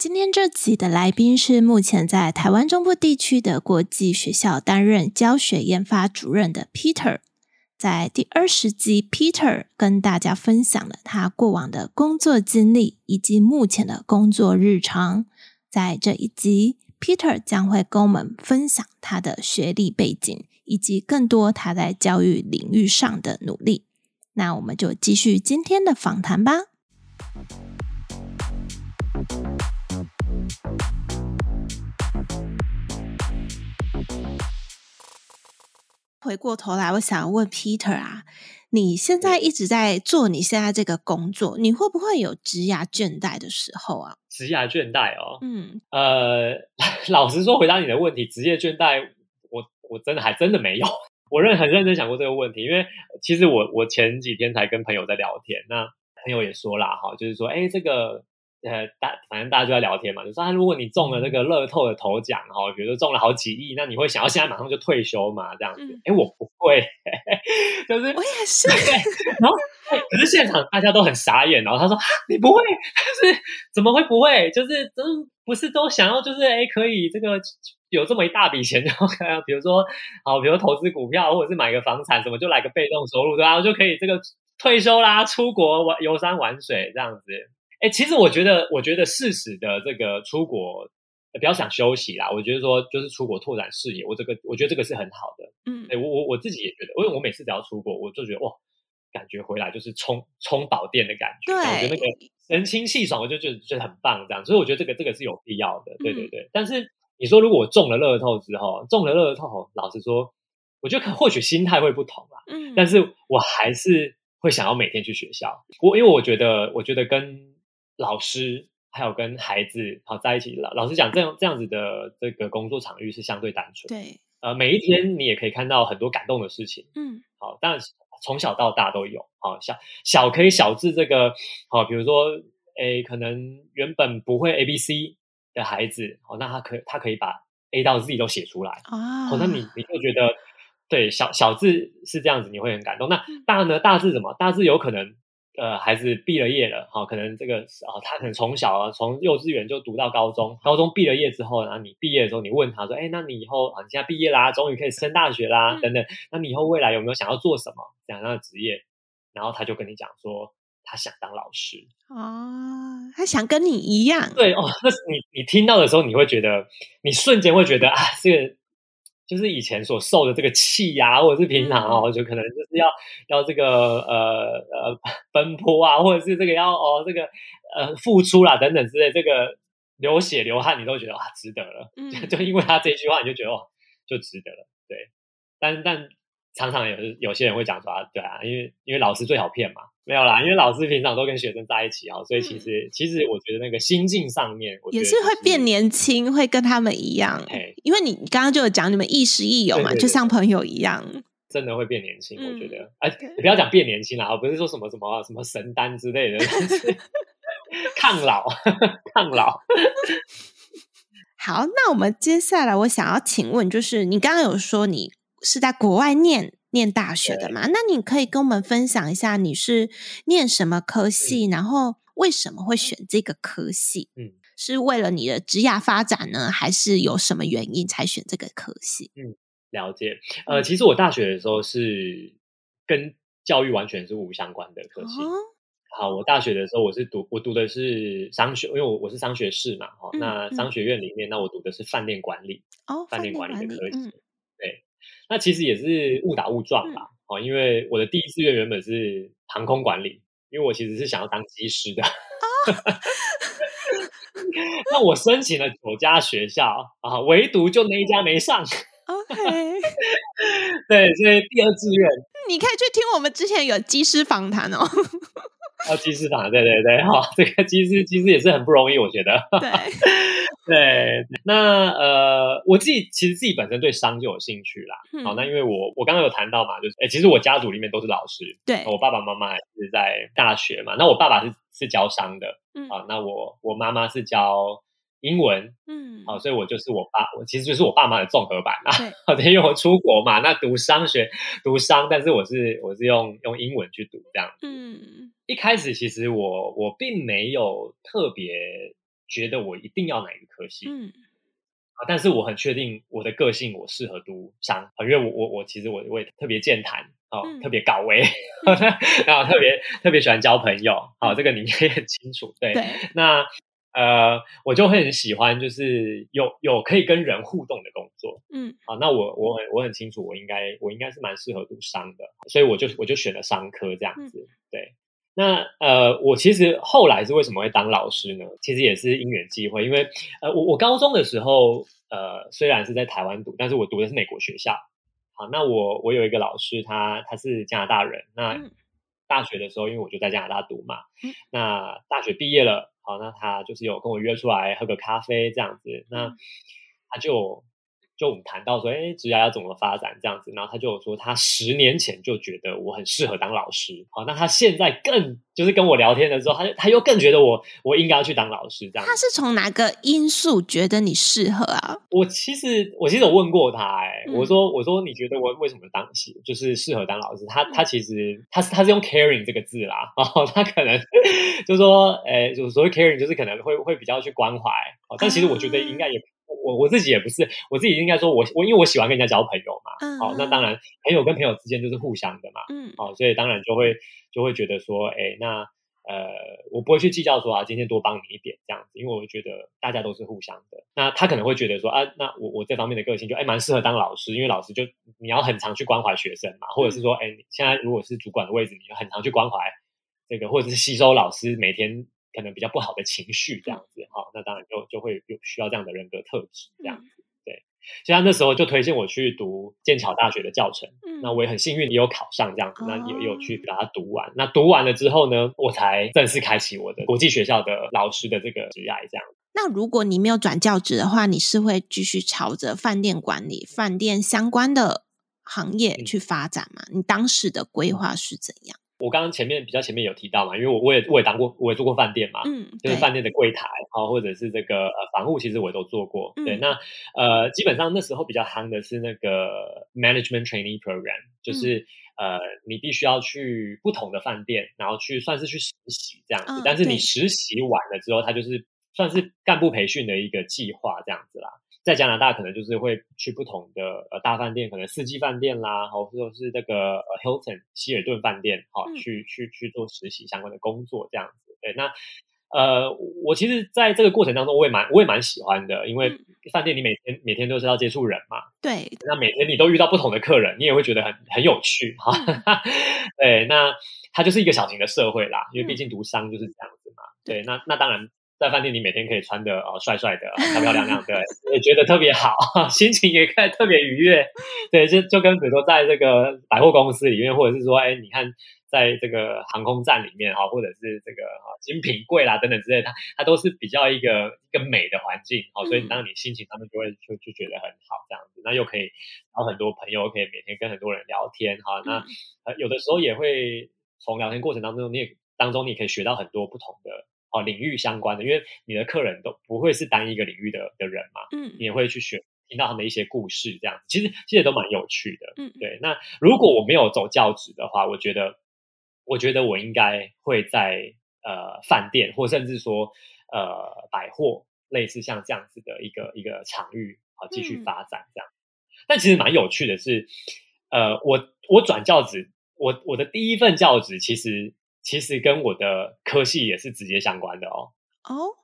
今天这集的来宾是目前在台湾中部地区的国际学校担任教学研发主任的 Peter。在第二十集，Peter 跟大家分享了他过往的工作经历以及目前的工作日常。在这一集，Peter 将会跟我们分享他的学历背景以及更多他在教育领域上的努力。那我们就继续今天的访谈吧。回过头来，我想问 Peter 啊，你现在一直在做你现在这个工作，你会不会有职涯倦怠的时候啊？职涯倦怠哦，嗯，呃，老实说，回答你的问题，职业倦怠，我我真的还真的没有。我认很认真想过这个问题，因为其实我我前几天才跟朋友在聊天，那朋友也说啦，哈，就是说，哎，这个。呃，大反正大家就在聊天嘛，就说啊，如果你中了那个乐透的头奖哈，比如说中了好几亿，那你会想要现在马上就退休嘛？这样子？哎、嗯，我不会，就是我也是。然后，可是现场大家都很傻眼，然后他说你不会，就是怎么会不会？就是真不是都想要就是哎，可以这个有这么一大笔钱，然后比如说好，比如投资股票或者是买个房产，什么就来个被动收入，然后就可以这个退休啦，出国玩游山玩水这样子。哎，其实我觉得，我觉得适时的这个出国，不要想休息啦。我觉得说，就是出国拓展视野，我这个我觉得这个是很好的。嗯，哎，我我我自己也觉得，因为我每次只要出国，我就觉得哇，感觉回来就是充充饱电的感觉。对，我觉得那个神清气爽，我就觉得觉得很棒这样。所以我觉得这个这个是有必要的。对对对。嗯，但是你说如果我中了乐透之后，中了乐透，老实说，我觉得可或许心态会不同啦。嗯，但是我还是会想要每天去学校。我因为我觉得，我觉得跟老师还有跟孩子好在一起，老老实讲，这样这样子的这个工作场域是相对单纯。对，呃，每一天你也可以看到很多感动的事情。嗯，好，但是从小到大都有。好，小小可以小至这个，好，比如说，诶，可能原本不会 A B C 的孩子，好，那他可他可以把 A 到 Z 都写出来。啊，哦，那你你就觉得，对，小小字是这样子，你会很感动。那大呢？大字什么？大字有可能。呃，孩子毕了业了，好，可能这个哦，他可能从小啊，从幼稚园就读到高中，高中毕了业之后，然后你毕业的时候，你问他说，哎，那你以后啊，你现在毕业啦，终于可以升大学啦，等等，那你以后未来有没有想要做什么这样的职业？然后他就跟你讲说，他想当老师哦，他想跟你一样，对哦，那你你听到的时候，你会觉得，你瞬间会觉得啊，这个。就是以前所受的这个气呀，或者是平常哦，就可能就是要要这个呃呃奔波啊，或者是这个要哦这个呃付出啦等等之类，这个流血流汗，你都觉得啊值得了。嗯，就因为他这句话，你就觉得哦就值得了。对，但但常常有有些人会讲说啊，对啊，因为因为老师最好骗嘛。没有啦，因为老师平常都跟学生在一起啊，所以其实、嗯、其实我觉得那个心境上面，也是会变年轻，会跟他们一样。因为你刚刚就有讲你们亦师亦友嘛，对对对，就像朋友一样，真的会变年轻。我觉得，哎、嗯，你不要讲变年轻啦，不是说什么什么什么神丹之类的，抗老 抗老。好，那我们接下来我想要请问，就是你刚刚有说你是在国外念。念大学的嘛，那你可以跟我们分享一下你是念什么科系，嗯，然后为什么会选这个科系？嗯，是为了你的职业发展呢，还是有什么原因才选这个科系？嗯，了解。呃，其实我大学的时候是跟教育完全是无相关的科系。哦，好，我大学的时候我是读我读的是商学，因为我我是商学士嘛，哈，嗯，那商学院里面，那我读的是饭店管理，哦，饭店管理的科系。嗯那其实也是误打误撞吧，哦、嗯，因为我的第一志愿原本是航空管理，因为我其实是想要当机师的。哦、那我申请了九家学校啊，唯独就那一家没上。OK，对，所以第二志愿，你可以去听我们之前有机师访谈哦。哦，机师房，对对对，好，这个机师其实也是很不容易，我觉得。对 对，那呃，我自己其实自己本身对商就有兴趣啦。嗯、好，那因为我我刚刚有谈到嘛，就是哎，其实我家族里面都是老师，对，我爸爸妈妈是在大学嘛。那我爸爸是是教商的，嗯，啊，那我我妈妈是教英文，嗯，好，所以我就是我爸，我其实就是我爸妈的综合版啦。对，因为我出国嘛，那读商学读商，但是我是我是用用英文去读这样，嗯，一开始其实我我并没有特别觉得我一定要哪一个科系，嗯，啊，但是我很确定我的个性我适合读商，因为我我我其实我我也特别健谈，哦，嗯、特别搞维，然后特别特别喜欢交朋友，好，这个你们也很清楚，对，对，那。呃，我就会很喜欢，就是有有可以跟人互动的工作，嗯，好，那我我很我很清楚，我应该我应该是蛮适合读商的，所以我就我就选了商科这样子，嗯、对。那呃，我其实后来是为什么会当老师呢？其实也是因缘际会，因为呃，我我高中的时候，呃，虽然是在台湾读，但是我读的是美国学校，好，那我我有一个老师，他他是加拿大人，那。嗯大学的时候，因为我就在加拿大读嘛，嗯、那大学毕业了，好，那他就是有跟我约出来喝个咖啡这样子，那他就。就我们谈到说，哎，职涯要怎么发展这样子，然后他就有说，他十年前就觉得我很适合当老师，好，那他现在更就是跟我聊天的时候，他他又更觉得我我应该要去当老师这样。他是从哪个因素觉得你适合啊？我其实我其实有问过他，哎、嗯，我说我说你觉得我为什么当就是适合当老师？他他其实他是他是用 caring 这个字啦，然 后他可能就说，哎，就所谓 caring 就是可能会会比较去关怀，但其实我觉得应该也。嗯我我自己也不是，我自己应该说我，我我因为我喜欢跟人家交朋友嘛，嗯，好，那当然朋友跟朋友之间就是互相的嘛，嗯，好，所以当然就会就会觉得说，哎，那呃，我不会去计较说啊，今天多帮你一点这样子，因为我觉得大家都是互相的。那他可能会觉得说啊，那我我这方面的个性就哎蛮适合当老师，因为老师就你要很常去关怀学生嘛，或者是说，哎，你现在如果是主管的位置，你就很常去关怀这个，或者是吸收老师每天。可能比较不好的情绪这样子，好、嗯，那当然就就会有需要这样的人格特质这样对。所以他那时候就推荐我去读剑桥大学的教程，嗯，那我也很幸运也有考上这样子，嗯、那也有去把它读完。那读完了之后呢，我才正式开启我的国际学校的老师的这个职业这样。那如果你没有转教职的话，你是会继续朝着饭店管理、饭店相关的行业去发展吗？嗯、你当时的规划是怎样？我刚刚前面比较前面有提到嘛，因为我我也我也当过，我也做过饭店嘛，嗯，就是饭店的柜台啊，或者是这个呃房务，其实我也都做过。嗯、对，那呃，基本上那时候比较夯的是那个 management training program，就是、嗯、呃，你必须要去不同的饭店，然后去算是去实习这样子。嗯、但是你实习完了之后，它就是算是干部培训的一个计划这样子啦。在加拿大，可能就是会去不同的呃大饭店，可能四季饭店啦，或者是这个呃 Hilton 希尔顿饭店，好、去去去做实习相关的工作这样子。对，那呃，我其实在这个过程当中，我也蛮我也蛮喜欢的，因为饭店你每天每天都是要接触人嘛，对，那每天你都遇到不同的客人，你也会觉得很很有趣哈。嗯、对，那它就是一个小型的社会啦，因为毕竟读商就是这样子嘛。嗯、对，那那当然。在饭店里每天可以穿的哦帅帅的、漂漂亮亮的，也觉得特别好，心情也可以特别愉悦。对，就就跟比如说在这个百货公司里面，或者是说，哎，你看在这个航空站里面啊，或者是这个精品柜啦等等之类的，它它都是比较一个一个美的环境，好，所以当你心情他们就会就就觉得很好这样子。那又可以然后很多朋友可以每天跟很多人聊天哈。那有的时候也会从聊天过程当中，你也当中你可以学到很多不同的。哦，领域相关的，因为你的客人都不会是单一个领域的的人嘛，嗯，你也会去学听到他们的一些故事，这样其实其实都蛮有趣的，嗯，对。那如果我没有走教职的话，我觉得，我觉得我应该会在呃饭店或甚至说呃百货，类似像这样子的一个一个场域啊继续发展这样。嗯，但其实蛮有趣的是，呃，我我转教职，我我的第一份教职其实。其实跟我的科系也是直接相关的哦。哦，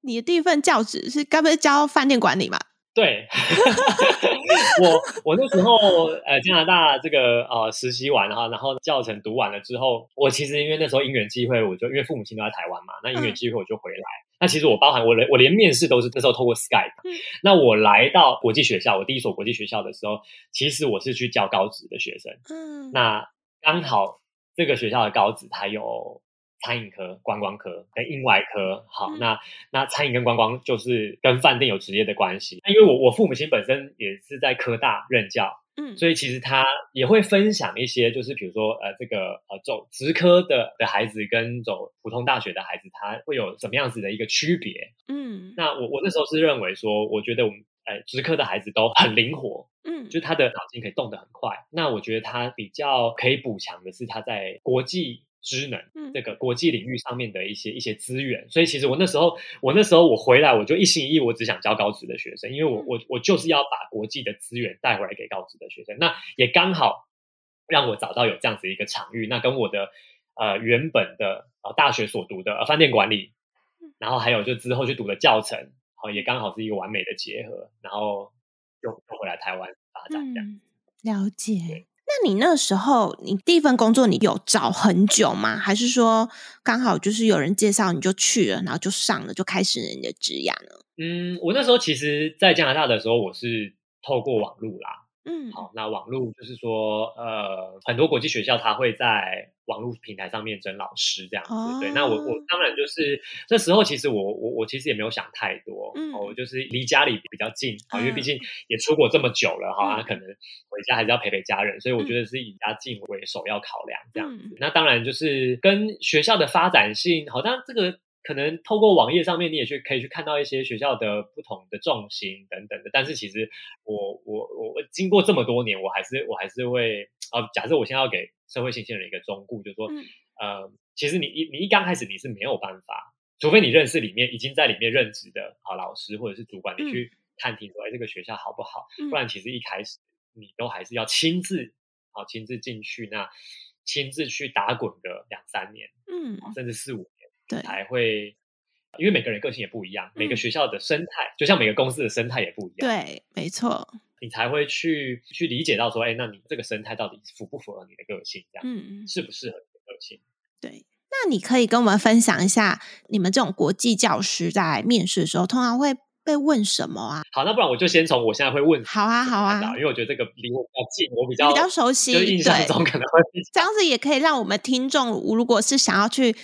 你的第一份教职是该不是教饭店管理嘛？对，我我那时候呃加拿大这个呃实习完哈，然后教程读完了之后，我其实因为那时候因缘际会，我就因为父母亲都在台湾嘛，那因缘际会我就回来。嗯、那其实我包含我连我连面试都是那时候透过 Skype。嗯、那我来到国际学校，我第一所国际学校的时候，其实我是去教高职的学生。嗯，那刚好。这个学校的高职，它有餐饮科、观光科跟应外科。好，嗯、那那餐饮跟观光就是跟饭店有直接的关系。因为我我父母亲本身也是在科大任教，嗯，所以其实他也会分享一些，就是比如说呃这个呃走职科的的孩子跟走普通大学的孩子，他会有什么样子的一个区别？嗯，那我我那时候是认为说，我觉得我们。哎，职科的孩子都很灵活，嗯，就他的脑筋可以动得很快。那我觉得他比较可以补强的是他在国际知能，嗯，这个国际领域上面的一些一些资源。所以其实我那时候，我那时候我回来，我就一心一意，我只想教高职的学生，因为我我我就是要把国际的资源带回来给高职的学生。那也刚好让我找到有这样子一个场域。那跟我的呃原本的呃大学所读的呃饭店管理，然后还有就之后去读的教程。哦，也刚好是一个完美的结合，然后又又回来台湾发展这样。嗯，了解。那你那时候，你第一份工作你有找很久吗？还是说刚好就是有人介绍你就去了，然后就上了，就开始你的职涯呢？嗯，我那时候其实，在加拿大的时候，我是透过网路啦。嗯，好，那网络就是说，呃，很多国际学校它会在网络平台上面征老师这样子，哦、对。那我我当然就是那时候，其实我我我其实也没有想太多，嗯，我就是离家里比较近因为毕竟也出国这么久了哈，嗯、可能回家还是要陪陪家人，所以我觉得是以家近为首要考量这样子。嗯、那当然就是跟学校的发展性，好像这个。可能透过网页上面，你也去可以去看到一些学校的不同的重心等等的。但是其实我我我经过这么多年，我还是我还是会啊。假设我现在要给社会新鲜人一个忠告，就是说，嗯、呃，其实你一你一刚开始你是没有办法，除非你认识里面已经在里面任职的好老师或者是主管，你去探听说，哎，这个学校好不好？不然其实一开始你都还是要亲自好亲自进去，那亲自去打滚个两三年，嗯，甚至四五年。对，才会，因为每个人个性也不一样，嗯、每个学校的生态，就像每个公司的生态也不一样。对，没错，你才会去去理解到说，哎，那你这个生态到底符不符合你的个性？这样，嗯，适不适合你的个性？对，那你可以跟我们分享一下，你们这种国际教师在面试的时候，通常会被问什么啊？好，那不然我就先从我现在会问。好啊，好啊，因为我觉得这个离我比较近，我比较比较熟悉，就印象中可能会这样子，也可以让我们听众，如果是想要去。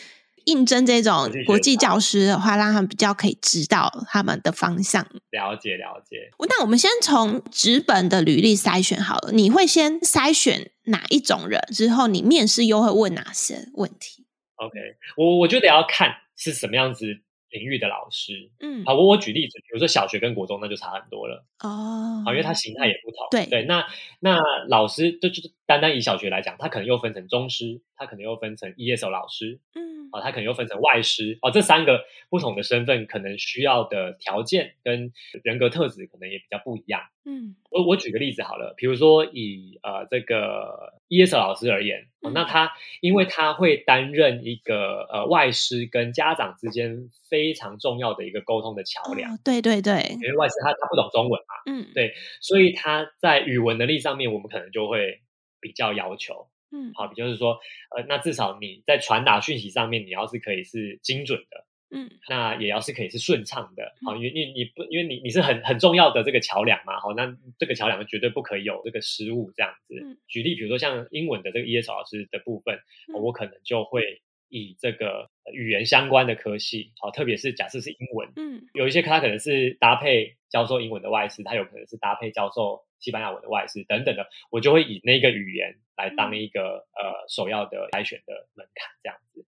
应征这种国际教师的话，让他们比较可以知道他们的方向。了解了解。那我们先从纸本的履历筛选好了。你会先筛选哪一种人？之后你面试又会问哪些问题？OK，我我觉得要看是什么样子。领域的老师，嗯，好，我我举例子，比如说小学跟国中，那就差很多了。哦，好，因为它形态也不同，对。对，那那老师就就单单以小学来讲，他可能又分成中师，他可能又分成 ESL 老师，嗯，啊，他可能又分成外师，哦，这三个不同的身份，可能需要的条件跟人格特质可能也比较不一样，嗯，我我举个例子好了，比如说以呃这个 ESL 老师而言。那他，因为他会担任一个呃外师跟家长之间非常重要的一个沟通的桥梁。哦，对对对，因为外师他他不懂中文嘛，嗯，对，所以他在语文能力上面，我们可能就会比较要求，嗯，好，就是说，呃，那至少你在传达讯息上面，你要是可以是精准的。嗯，那也要是可以是顺畅的，好，因为你你不，因为你你是很很重要的这个桥梁嘛，好，那这个桥梁绝对不可以有这个失误，这样子。嗯、举例，比如说像英文的这个 ESL 老师的部分，嗯、我可能就会以这个语言相关的科系，好，特别是假设是英文，嗯，有一些他可能是搭配教授英文的外师，他有可能是搭配教授西班牙文的外师等等的，我就会以那个语言来当一个、嗯、呃首要的筛选的门槛，这样子。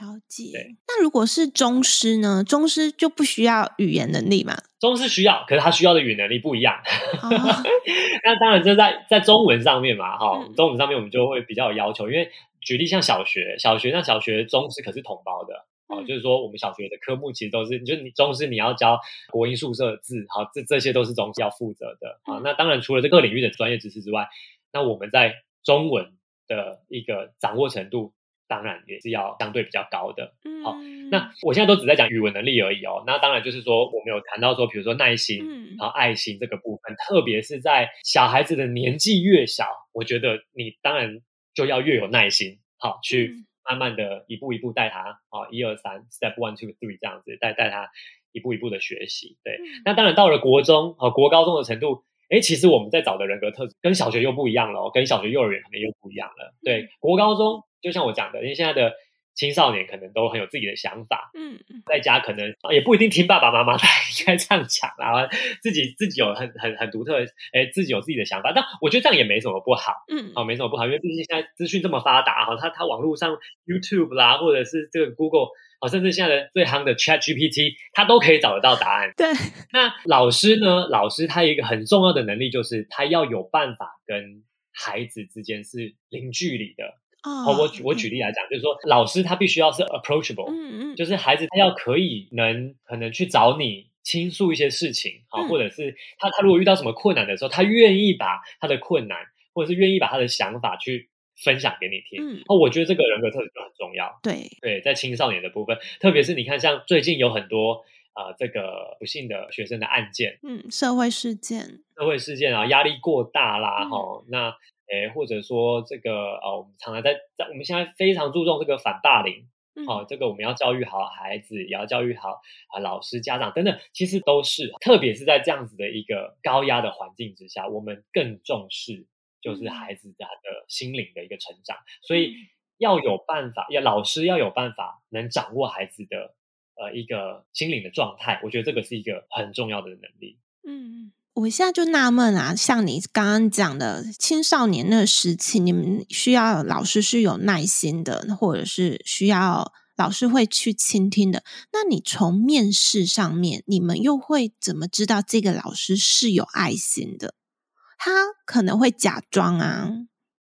了解。那如果是中师呢？中师就不需要语言能力嘛？中师需要，可是他需要的语言能力不一样。哦、那当然，就在在中文上面嘛，哈、嗯，中文上面我们就会比较有要求。因为举例像小学，小学那小学中师可是同胞的，哦、嗯，就是说我们小学的科目其实都是，就是你中师你要教国音数社字，好，这这些都是中师要负责的啊。嗯、那当然，除了这个领域的专业知识之外，那我们在中文的一个掌握程度。当然也是要相对比较高的，好，那我现在都只在讲语文能力而已哦。那当然就是说，我们有谈到说，比如说耐心，然后爱心这个部分，特别是在小孩子的年纪越小，我觉得你当然就要越有耐心，好，去慢慢的一步一步带他，好，一二三，step one two three 这样子带带他一步一步的学习。对，那当然到了国中和国高中的程度，诶，其实我们在找的人格特质跟小学又不一样了，跟小学幼儿园可能又不一样了。对，国高中。就像我讲的，因为现在的青少年可能都很有自己的想法，嗯，在家可能也不一定听爸爸妈妈的，应该这样讲啊，自己自己有很很很独特的，哎，自己有自己的想法，但我觉得这样也没什么不好，嗯，哦，没什么不好，因为毕竟现在资讯这么发达哈，他他网络上 YouTube 啦，或者是这个 Google，哦，甚至现在的最夯的 Chat GPT，它都可以找得到答案。对，那老师呢？老师他有一个很重要的能力，就是他要有办法跟孩子之间是零距离的。哦，我举我举例来讲，就是说，老师他必须要是 approachable，嗯嗯，就是孩子他要可以能可能去找你倾诉一些事情啊，或者是他他如果遇到什么困难的时候，他愿意把他的困难，或者是愿意把他的想法去分享给你听。嗯，哦，我觉得这个人格特质就很重要。对对，在青少年的部分，特别是你看，像最近有很多啊，这个不幸的学生的案件，嗯，社会事件，社会事件啊，压力过大啦，哈，那。诶，或者说这个呃，我们常常在在我们现在非常注重这个反霸凌，好、嗯哦，这个我们要教育好孩子，也要教育好啊老师、家长等等，其实都是，特别是在这样子的一个高压的环境之下，我们更重视就是孩子他的心灵的一个成长，嗯、所以要有办法，要老师要有办法能掌握孩子的呃一个心灵的状态，我觉得这个是一个很重要的能力。嗯。我现在就纳闷啊，像你刚刚讲的青少年那个时期，你们需要老师是有耐心的，或者是需要老师会去倾听的。那你从面试上面，你们又会怎么知道这个老师是有爱心的？他可能会假装啊。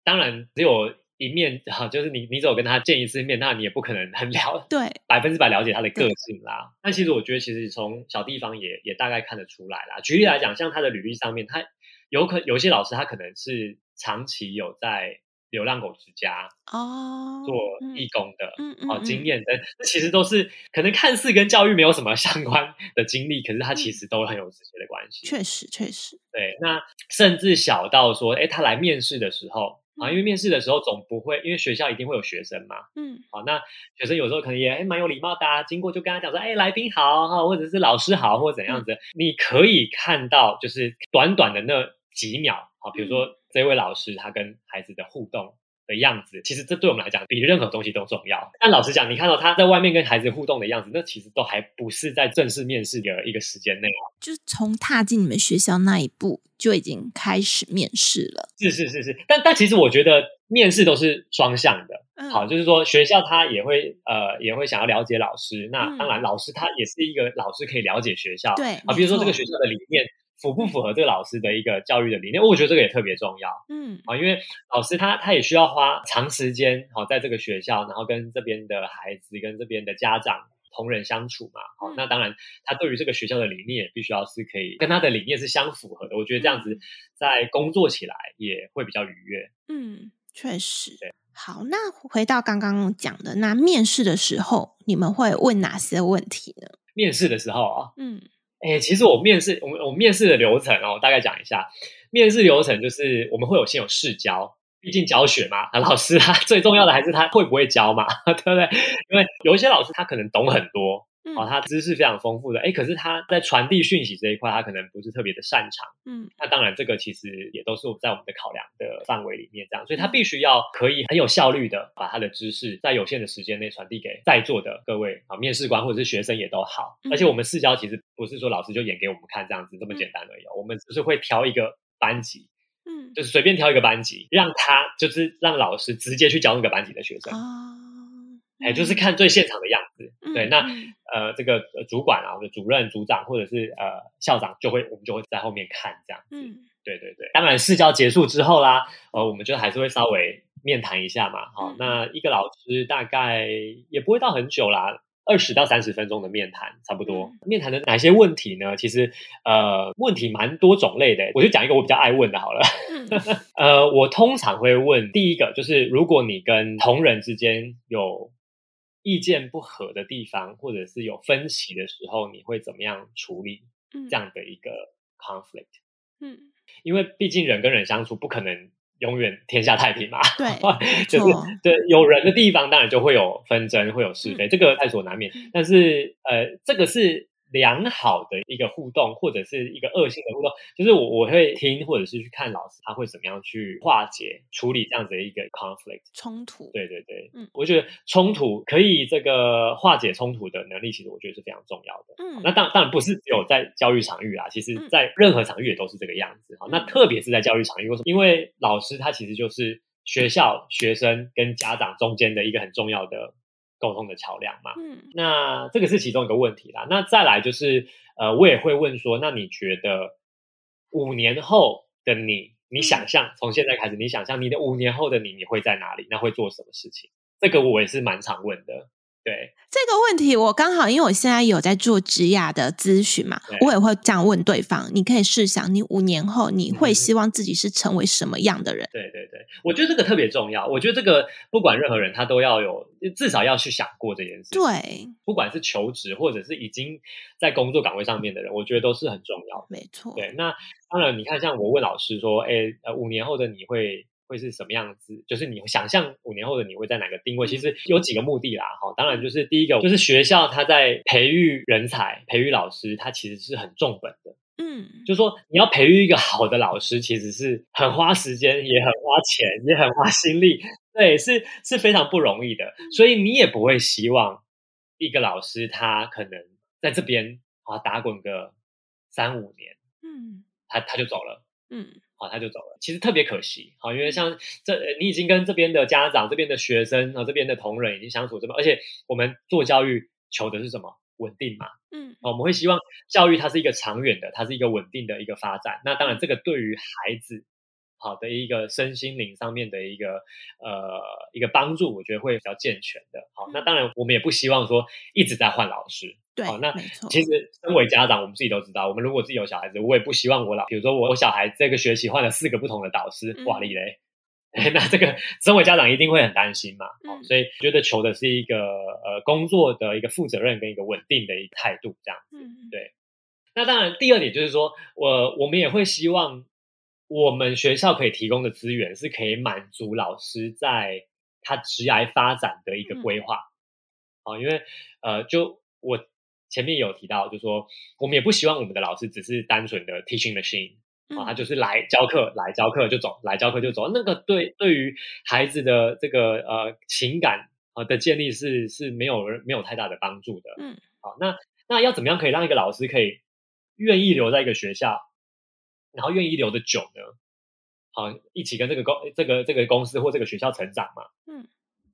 当然，只有。一面哈，就是你你只有跟他见一次面，那你也不可能很了对百分之百了解他的个性啦。但其实我觉得，其实从小地方也也大概看得出来啦。举例来讲，像他的履历上面，他有可有些老师他可能是长期有在流浪狗之家哦做义工的，嗯嗯，哦经验的，这其实都是可能看似跟教育没有什么相关的经历，可是他其实都很有直接的关系。确实确实，对。那甚至小到说，哎，他来面试的时候。啊，因为面试的时候总不会，因为学校一定会有学生嘛，嗯，好，那学生有时候可能也蛮有礼貌的，啊，经过就跟他讲说，哎，来宾好哈，或者是老师好，或者怎样子，嗯，你可以看到就是短短的那几秒，啊，比如说这位老师他跟孩子的互动。的样子，其实这对我们来讲比任何东西都重要。但老实讲，你看到他在外面跟孩子互动的样子，那其实都还不是在正式面试的一个时间内。就是从踏进你们学校那一步就已经开始面试了。是是是是，但但其实我觉得面试都是双向的。嗯、好，就是说学校他也会呃也会想要了解老师，那当然老师他也是一个老师可以了解学校。对、嗯，啊，比如说这个学校的理念。符不符合这个老师的一个教育的理念？我觉得这个也特别重要。嗯，啊，因为老师他他也需要花长时间，好，在这个学校，然后跟这边的孩子、跟这边的家长同仁相处嘛。好，那当然，他对于这个学校的理念也必须要是可以跟他的理念是相符合的。我觉得这样子在工作起来也会比较愉悦。嗯，确实。对，好，那回到刚刚讲的，那面试的时候你们会问哪些问题呢？面试的时候啊，嗯。哎，其实我面试，我我面试的流程哦，我大概讲一下。面试流程就是我们会有先有试教，毕竟教学嘛，老师他 最重要的还是他会不会教嘛，对不对？因为有一些老师他可能懂很多。哦，他知识非常丰富的，哎，可是他在传递讯息这一块，他可能不是特别的擅长。嗯，那当然，这个其实也都是在我们的考量的范围里面，这样，所以他必须要可以很有效率的把他的知识在有限的时间内传递给在座的各位啊，面试官或者是学生也都好。而且我们试教其实不是说老师就演给我们看这样子这么简单而已，我们只是会挑一个班级，嗯，就是随便挑一个班级，让他就是让老师直接去教那个班级的学生。哎，就是看最现场的样子，嗯、对，那呃，这个主管啊，或者主任、组长，或者是呃校长，就会我们就会在后面看这样子，嗯，对对对。当然，试教结束之后啦，呃，我们就还是会稍微面谈一下嘛，好、嗯，那一个老师大概也不会到很久啦，二十到三十分钟的面谈差不多。嗯、面谈的哪些问题呢？其实呃，问题蛮多种类的，我就讲一个我比较爱问的好了。嗯、呃，我通常会问第一个，就是如果你跟同仁之间有意见不合的地方，或者是有分歧的时候，你会怎么样处理这样的一个 conflict？嗯，因为毕竟人跟人相处不可能永远天下太平嘛。对，就是对有人的地方，当然就会有纷争，会有是非，嗯、这个在所难免。但是呃，这个是良好的一个互动，或者是一个恶性的互动，就是我我会听，或者是去看老师他会怎么样去化解、处理这样子的一个 conflict 冲突。对对对，嗯，我觉得冲突可以这个化解冲突的能力，其实我觉得是非常重要的。嗯，那当当然不是只有在教育场域啦，其实在任何场域也都是这个样子。好，那特别是在教育场域，为什么？因为老师他其实就是学校、学生跟家长中间的一个很重要的。沟通的桥梁嘛，嗯，那这个是其中一个问题啦。那再来就是，呃，我也会问说，那你觉得五年后的你，你想象从现在开始，你想象你的五年后的你，你会在哪里？那会做什么事情？这个我也是蛮常问的。对这个问题，我刚好因为我现在有在做职涯的咨询嘛，我也会这样问对方。你可以试想，你五年后你会希望自己是成为什么样的人？对对对，我觉得这个特别重要。我觉得这个不管任何人，他都要有至少要去想过这件事。对，不管是求职或者是已经在工作岗位上面的人，我觉得都是很重要的。没错。对，那当然，你看，像我问老师说，哎，呃，五年后的你会。会是什么样子？就是你想象五年后的你会在哪个定位？其实有几个目的啦，哈，当然就是第一个，就是学校它在培育人才、培育老师，它其实是很重本的，嗯，就是说你要培育一个好的老师，其实是很花时间，也很花钱，也很花心力，对，是是非常不容易的。所以你也不会希望一个老师他可能在这边啊打滚个三五年，嗯，他他就走了，嗯。好，他就走了。其实特别可惜，好，因为像这，你已经跟这边的家长、这边的学生啊、这边的同仁已经相处这么，而且我们做教育求的是什么？稳定嘛。嗯，我们会希望教育它是一个长远的，它是一个稳定的一个发展。那当然，这个对于孩子好的一个身心灵上面的一个呃一个帮助，我觉得会比较健全的。好，那当然我们也不希望说一直在换老师。对，好，那其实身为家长，我们自己都知道，我们如果自己有小孩子，我也不希望我老，比如说我我小孩这个学期换了四个不同的导师，哇哩嘞，那这个身为家长一定会很担心嘛。嗯，所以觉得求的是一个呃工作的一个负责任跟一个稳定的一个态度这样子。嗯，对。那当然，第二点就是说，我我们也会希望我们学校可以提供的资源是可以满足老师在他职涯发展的一个规划。好，因为呃，就我。前面有提到，就是说我们也不希望我们的老师只是单纯的 teaching machine 啊，他就是来教课，来教课就走，来教课就走。那个对对于孩子的这个呃情感啊的建立是是没有没有太大的帮助的。嗯，好，那那要怎么样可以让一个老师可以愿意留在一个学校，然后愿意留的久呢？好，一起跟这个公这个这个公司或这个学校成长嘛。嗯。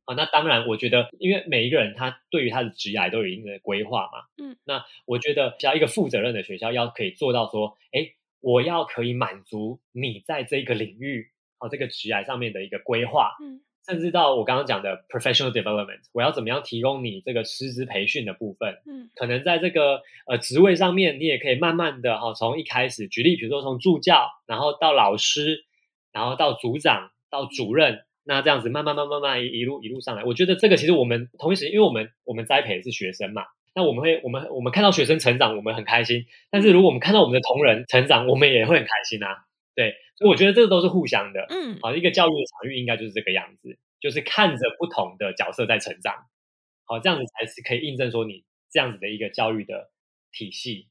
啊，那当然，我觉得，因为每一个人他对于他的职业都有一定的规划嘛，嗯，那我觉得，只要一个负责任的学校，要可以做到说，哎，我要可以满足你在这个领域啊，这个职业上面的一个规划，嗯，甚至到我刚刚讲的 professional development，我要怎么样提供你这个师资培训的部分，嗯，可能在这个呃职位上面，你也可以慢慢的哈，从一开始举例，比如说从助教，然后到老师，然后到组长，到主任。那这样子慢慢慢慢慢一一路一路上来，我觉得这个其实我们同一时间，因为我们我们栽培的是学生嘛，那我们会我们我们看到学生成长，我们很开心。但是如果我们看到我们的同仁成长，我们也会很开心啊。对，所以我觉得这个都是互相的。嗯，好，一个教育的场域应该就是这个样子，就是看着不同的角色在成长。好，这样子才是可以印证说你这样子的一个教育的体系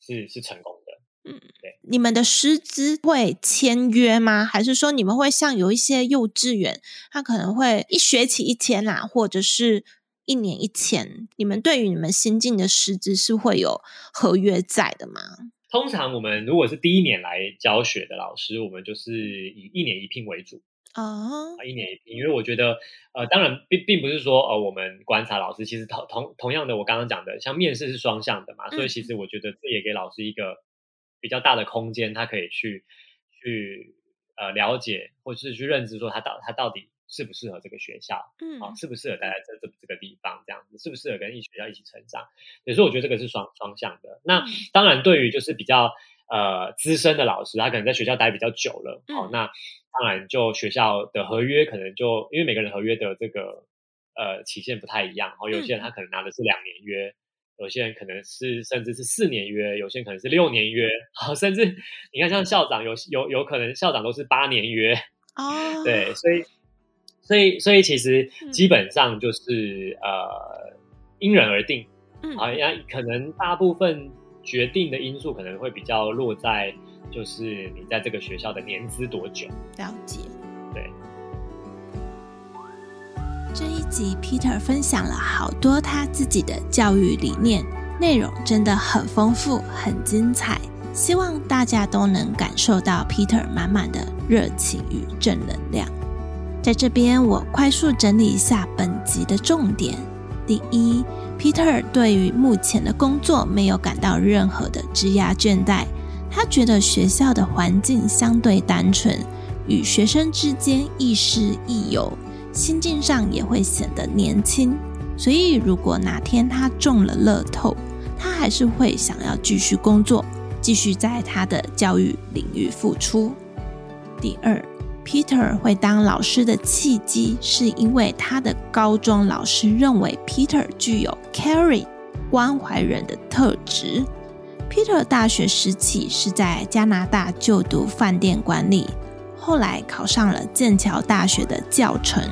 是是成功的。嗯，对，你们的师资会签约吗？还是说你们会像有一些幼稚园，他可能会一学期一签啦，或者是一年一签？你们对于你们新进的师资是会有合约在的吗？通常我们如果是第一年来教学的老师，我们就是以一年一聘为主啊，一年一聘。因为我觉得，呃，当然并并不是说，呃，我们观察老师其实同同同样的，我刚刚讲的，像面试是双向的嘛，嗯、所以其实我觉得这也给老师一个。比较大的空间，他可以去去呃了解，或者是去认知，说他到他到底适不适合这个学校，嗯，啊，适不适合待在这这这个地方，这样子，适不适合跟一学校一起成长？所以说，我觉得这个是双双向的。那当然，对于就是比较呃资深的老师，他可能在学校待比较久了，好，嗯，那当然就学校的合约可能就因为每个人合约的这个呃期限不太一样，然后有些人他可能拿的是两年约。有些人可能是甚至是四年约，有些人可能是六年约，好，甚至你看像校长有有有可能校长都是八年约哦，对，所以所以所以其实基本上就是、嗯、呃因人而定，嗯，好像可能大部分决定的因素可能会比较落在，就是你在这个学校的年资多久。了解。对。这一集，Peter 分享了好多他自己的教育理念，内容真的很丰富、很精彩。希望大家都能感受到 Peter 满满的热情与正能量。在这边，我快速整理一下本集的重点。第一，Peter 对于目前的工作没有感到任何的职压倦怠，他觉得学校的环境相对单纯，与学生之间亦师亦友。心境上也会显得年轻，所以如果哪天他中了乐透，他还是会想要继续工作，继续在他的教育领域付出。第二，Peter 会当老师的契机，是因为他的高中老师认为 Peter 具有 caring 关怀人的特质。Peter 大学时期是在加拿大就读饭店管理。后来考上了剑桥大学的教程，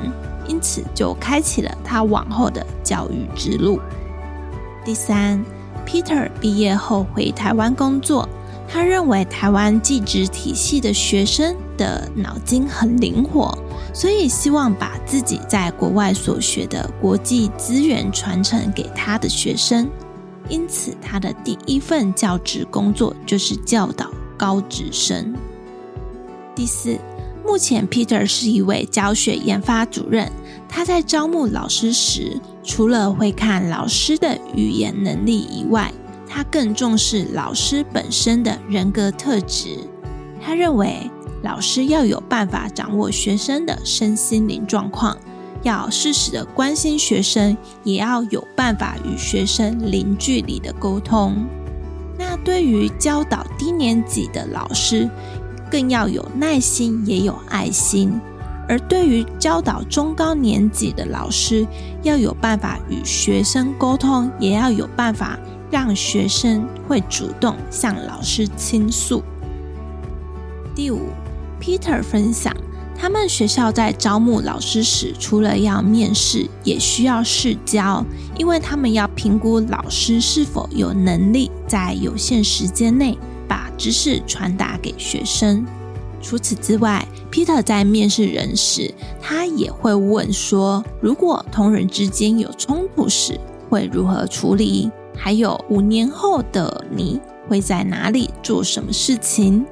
因此就开启了他往后的教育之路。第三，Peter 毕业后回台湾工作，他认为台湾技职体系的学生的脑筋很灵活，所以希望把自己在国外所学的国际资源传承给他的学生。因此，他的第一份教职工作就是教导高职生。第四，目前 Peter 是一位教学研发主任。他在招募老师时，除了会看老师的语言能力以外，他更重视老师本身的人格特质。他认为，老师要有办法掌握学生的身心灵状况，要适时的关心学生，也要有办法与学生零距离的沟通。那对于教导低年级的老师，更要有耐心，也有爱心。而对于教导中高年级的老师，要有办法与学生沟通，也要有办法让学生会主动向老师倾诉。第五，Peter 分享，他们学校在招募老师时，除了要面试，也需要试教，因为他们要评估老师是否有能力在有限时间内。把知识传达给学生。除此之外，Peter 在面试人时，他也会问说：如果同人之间有冲突时，会如何处理？还有五年后的你会在哪里做什么事情？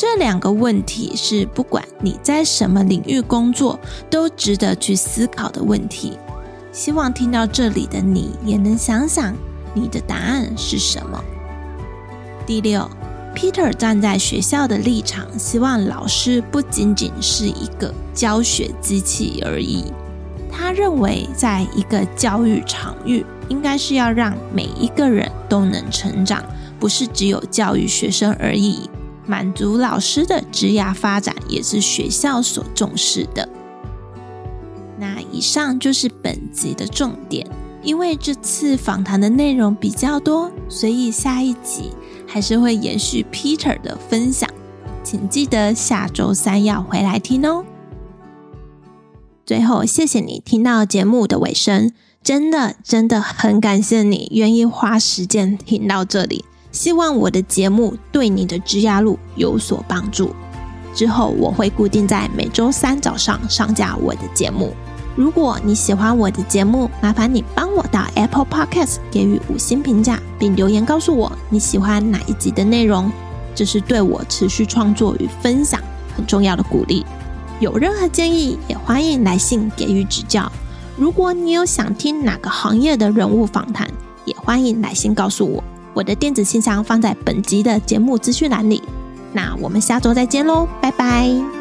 这两个问题是不管你在什么领域工作，都值得去思考的问题。希望听到这里的你也能想想，你的答案是什么。第六，Peter 站在学校的立场，希望老师不仅仅是一个教学机器而已。他认为，在一个教育场域，应该是要让每一个人都能成长，不是只有教育学生而已。满足老师的职涯发展，也是学校所重视的。那以上就是本集的重点。因为这次访谈的内容比较多，所以下一集还是会延续 Peter 的分享，请记得下周三要回来听哦。最后，谢谢你听到节目的尾声，真的真的很感谢你愿意花时间听到这里。希望我的节目对你的职涯路有所帮助。之后我会固定在每周三早上上架我的节目。如果你喜欢我的节目，麻烦你帮我到 Apple Podcast 给予五星评价，并留言告诉我你喜欢哪一集的内容，这是对我持续创作与分享很重要的鼓励。有任何建议，也欢迎来信给予指教。如果你有想听哪个行业的人物访谈，也欢迎来信告诉我。我的电子信箱放在本集的节目资讯栏里。那我们下周再见喽，拜拜。